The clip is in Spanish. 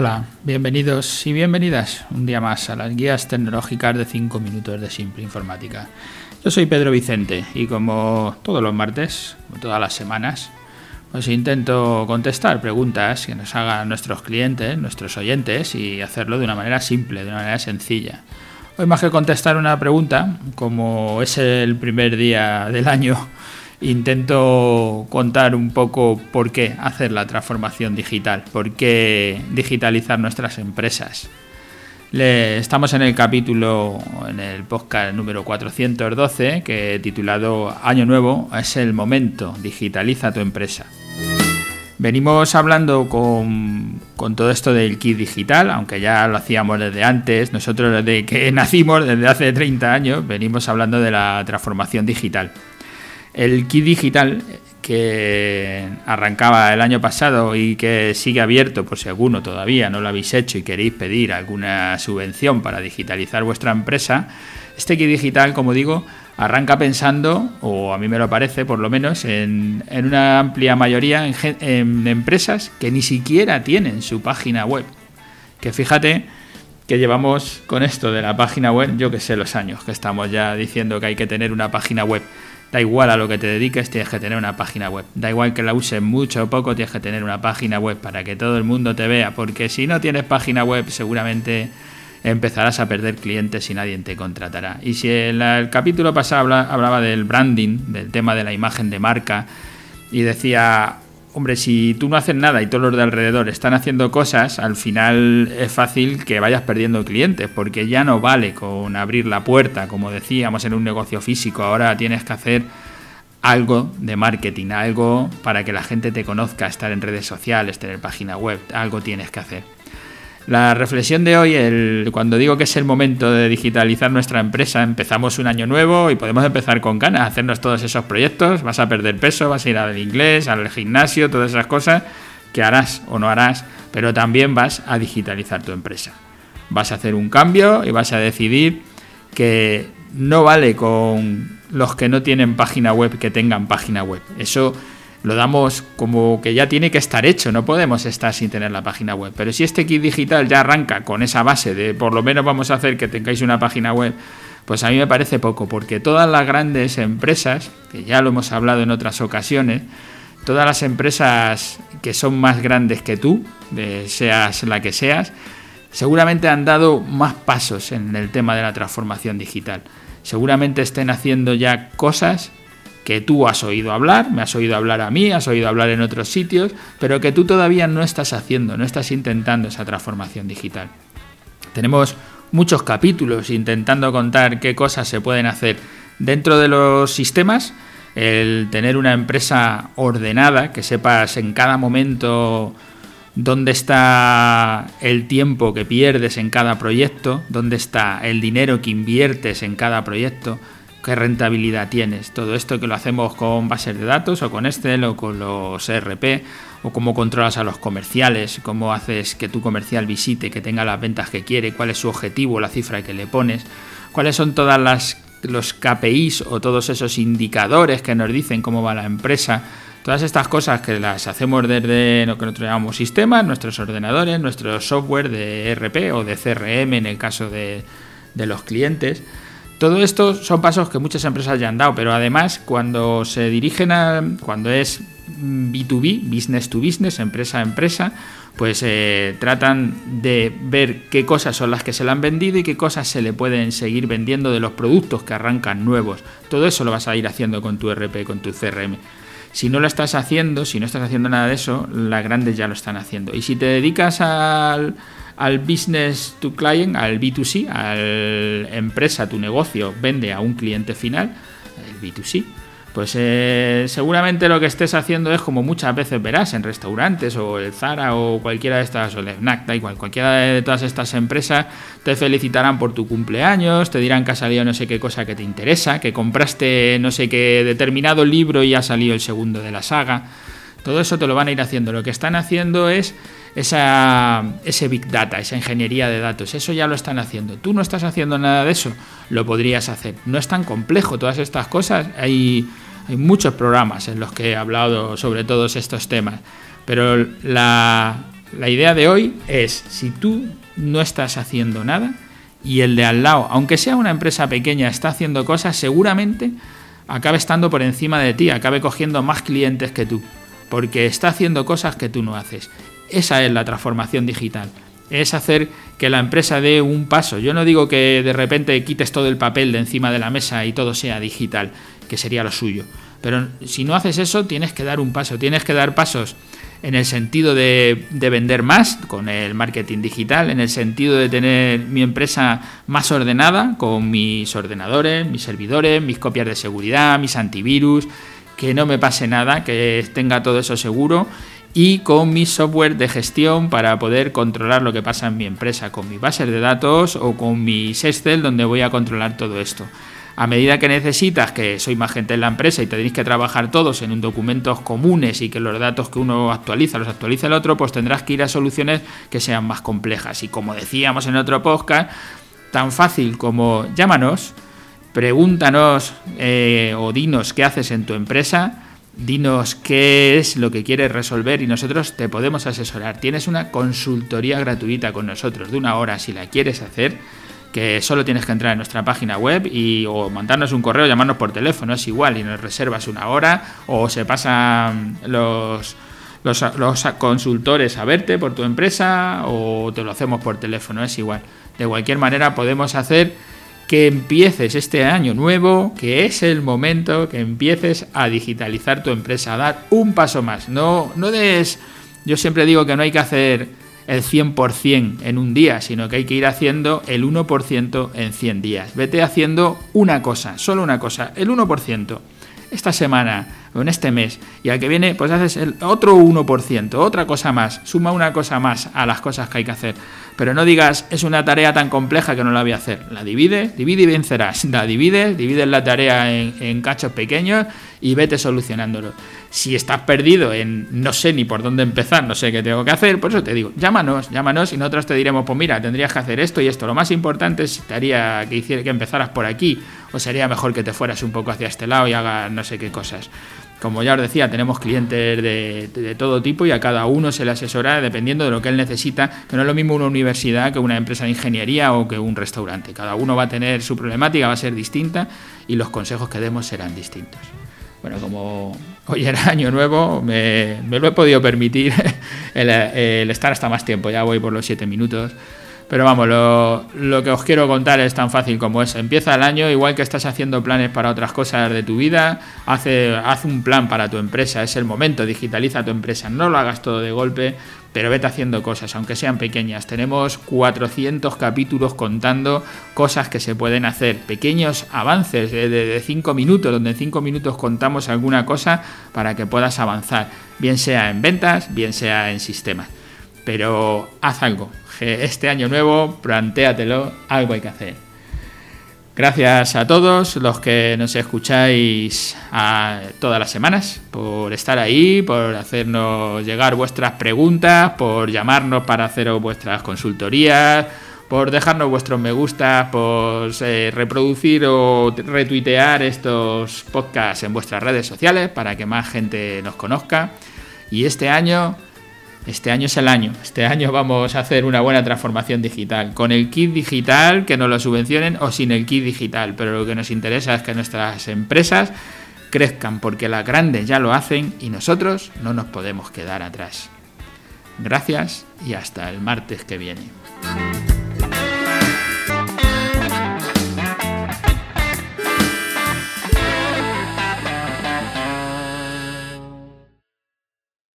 Hola, bienvenidos y bienvenidas un día más a las guías tecnológicas de 5 minutos de Simple Informática. Yo soy Pedro Vicente y como todos los martes, como todas las semanas, pues intento contestar preguntas que nos hagan nuestros clientes, nuestros oyentes y hacerlo de una manera simple, de una manera sencilla. Hoy más que contestar una pregunta, como es el primer día del año, intento contar un poco por qué hacer la transformación digital, por qué digitalizar nuestras empresas. estamos en el capítulo, en el podcast número 412, que titulado Año Nuevo, es el momento, digitaliza tu empresa. Venimos hablando con, con, todo esto del kit digital, aunque ya lo hacíamos desde antes, nosotros desde que nacimos, desde hace 30 años, venimos hablando de la transformación digital. El kit digital que arrancaba el año pasado y que sigue abierto por si alguno todavía no lo habéis hecho y queréis pedir alguna subvención para digitalizar vuestra empresa, este kit digital, como digo, arranca pensando, o a mí me lo parece por lo menos, en, una amplia mayoría en, empresas que ni siquiera tienen su página web. Que fíjate que llevamos con esto de la página web, yo que sé los años que estamos ya diciendo que hay que tener una página web. Da igual a lo que te dediques, tienes que tener una página web. Da igual que la uses mucho o poco, tienes que tener una página web para que todo el mundo te vea. Porque si no tienes página web, seguramente empezarás a perder clientes y nadie te contratará. Y si en el capítulo pasado hablaba del branding, del tema de la imagen de marca, y decía, hombre, si tú no haces nada y todos los de alrededor están haciendo cosas, al final es fácil que vayas perdiendo clientes, porque ya no vale con abrir la puerta, como decíamos en un negocio físico, ahora tienes que hacer algo de marketing, algo para que la gente te conozca, estar en redes sociales, tener página web, algo tienes que hacer. La reflexión de hoy, el, cuando digo que es el momento de digitalizar nuestra empresa, empezamos un año nuevo y podemos empezar con ganas, hacernos todos esos proyectos, vas a perder peso, vas a ir al inglés, al gimnasio, todas esas cosas que harás o no harás, pero también vas a digitalizar tu empresa. Vas a hacer un cambio y vas a decidir que no vale con los que no tienen página web que tengan página web. Eso lo damos como que ya tiene que estar hecho, no podemos estar sin tener la página web. Pero si este kit digital ya arranca con esa base de por lo menos vamos a hacer que tengáis una página web, pues a mí me parece poco, porque todas las grandes empresas, que ya lo hemos hablado en otras ocasiones, todas las empresas que son más grandes que tú, seas la que seas, seguramente han dado más pasos en el tema de la transformación digital. Seguramente estén haciendo ya cosas que tú has oído hablar, me has oído hablar a mí, has oído hablar en otros sitios, pero que tú todavía no estás haciendo, no estás intentando esa transformación digital. Tenemos muchos capítulos intentando contar qué cosas se pueden hacer dentro de los sistemas, el tener una empresa ordenada, que sepas en cada momento dónde está el tiempo que pierdes en cada proyecto, dónde está el dinero que inviertes en cada proyecto, qué rentabilidad tienes. Todo esto que lo hacemos con bases de datos o con Excel o con los ERP o cómo controlas a los comerciales, cómo haces que tu comercial visite, que tenga las ventas que quiere, cuál es su objetivo, la cifra que le pones, cuáles son todas las los KPIs o todos esos indicadores que nos dicen cómo va la empresa. Todas estas cosas que las hacemos desde lo que nosotros llamamos sistemas, nuestros ordenadores, nuestro software de ERP o de CRM en el caso de, de los clientes. Todo esto son pasos que muchas empresas ya han dado, pero además cuando se dirigen a, cuando es B2B, business to business, empresa a empresa, pues eh, tratan de ver qué cosas son las que se le han vendido y qué cosas se le pueden seguir vendiendo de los productos que arrancan nuevos. Todo eso lo vas a ir haciendo con tu RP, con tu CRM. Si no lo estás haciendo, si no estás haciendo nada de eso, las grandes ya lo están haciendo. Y si te dedicas al al business to client, al B2C, al empresa, tu negocio vende a un cliente final, el B2C, pues eh, seguramente lo que estés haciendo es como muchas veces verás en restaurantes o el Zara o cualquiera de estas, o el FNAC, da igual, cualquiera de todas estas empresas te felicitarán por tu cumpleaños, te dirán que ha salido no sé qué cosa que te interesa, que compraste no sé qué determinado libro y ha salido el segundo de la saga. Todo eso te lo van a ir haciendo. Lo que están haciendo es esa, ese big data, esa ingeniería de datos. Eso ya lo están haciendo. Tú no estás haciendo nada de eso, lo podrías hacer. No es tan complejo todas estas cosas. Hay, hay muchos programas en los que he hablado sobre todos estos temas. Pero la la idea de hoy es, si tú no estás haciendo nada y el de al lado, aunque sea una empresa pequeña, está haciendo cosas, seguramente acabe estando por encima de ti, acabe cogiendo más clientes que tú, porque está haciendo cosas que tú no haces. Esa es la transformación digital. Es hacer que la empresa dé un paso. Yo no digo que de repente quites todo el papel de encima de la mesa y todo sea digital, que sería lo suyo. Pero si no haces eso, tienes que dar un paso, tienes que dar pasos en el sentido de, vender más con el marketing digital, en el sentido de tener mi empresa más ordenada con mis ordenadores, mis servidores, mis copias de seguridad, mis antivirus, que no me pase nada, que tenga todo eso seguro y con mi software de gestión para poder controlar lo que pasa en mi empresa, con mi base de datos o con mi Excel donde voy a controlar todo esto. A medida que necesitas, que soy más gente en la empresa y tenéis que trabajar todos en documentos comunes y que los datos que uno actualiza los actualiza el otro, pues tendrás que ir a soluciones que sean más complejas. Y como decíamos en otro podcast, tan fácil como llámanos, pregúntanos eh, o dinos qué haces en tu empresa, dinos qué es lo que quieres resolver y nosotros te podemos asesorar. Tienes una consultoría gratuita con nosotros de una hora si la quieres hacer que solo tienes que entrar en nuestra página web y o mandarnos un correo, llamarnos por teléfono, es igual, y nos reservas una hora o se pasan los, los, los, consultores a verte por tu empresa o te lo hacemos por teléfono, es igual. De cualquier manera podemos hacer que empieces este año nuevo, que es el momento que empieces a digitalizar tu empresa, a dar un paso más. No, no des, yo siempre digo que no hay que hacer el 100% en un día, sino que hay que ir haciendo el 1% en 100 días. Vete haciendo una cosa, solo una cosa, el 1%. Esta semana o en este mes y al que viene pues haces el otro 1%, otra cosa más, suma una cosa más a las cosas que hay que hacer. Pero no digas, es una tarea tan compleja que no la voy a hacer. La divide, divide y vencerás. La divide, divide la tarea en, en cachos pequeños y vete solucionándolo. Si estás perdido en no sé ni por dónde empezar, no sé qué tengo que hacer, por eso te digo, llámanos, llámanos y nosotros te diremos, pues mira, tendrías que hacer esto y esto. Lo más importante es que hiciera, que empezaras por aquí o sería mejor que te fueras un poco hacia este lado y hagas no sé qué cosas. Como ya os decía, tenemos clientes de, todo tipo y a cada uno se le asesora dependiendo de lo que él necesita, que no es lo mismo una universidad que una empresa de ingeniería o que un restaurante. Cada uno va a tener su problemática, va a ser distinta y los consejos que demos serán distintos. Bueno, como hoy era año nuevo, me, lo he podido permitir el, el estar hasta más tiempo, ya voy por los siete minutos. Pero vamos, lo, que os quiero contar es tan fácil como eso. Empieza el año, igual que estás haciendo planes para otras cosas de tu vida, hace, haz un plan para tu empresa, es el momento, digitaliza tu empresa, no lo hagas todo de golpe, pero vete haciendo cosas, aunque sean pequeñas. Tenemos 400 capítulos contando cosas que se pueden hacer, pequeños avances de 5 minutos, donde en 5 minutos contamos alguna cosa para que puedas avanzar, bien sea en ventas, bien sea en sistemas. Pero haz algo, este año nuevo, plantéatelo, algo hay que hacer. Gracias a todos los que nos escucháis todas las semanas por estar ahí, por hacernos llegar vuestras preguntas, por llamarnos para haceros vuestras consultorías, por dejarnos vuestros me gusta, por eh, reproducir o retuitear estos podcasts en vuestras redes sociales para que más gente nos conozca. Y este año este año es el año. Este año vamos a hacer una buena transformación digital. Con el kit digital, que nos lo subvencionen, o sin el kit digital. Pero lo que nos interesa es que nuestras empresas crezcan, porque las grandes ya lo hacen y nosotros no nos podemos quedar atrás. Gracias y hasta el martes que viene.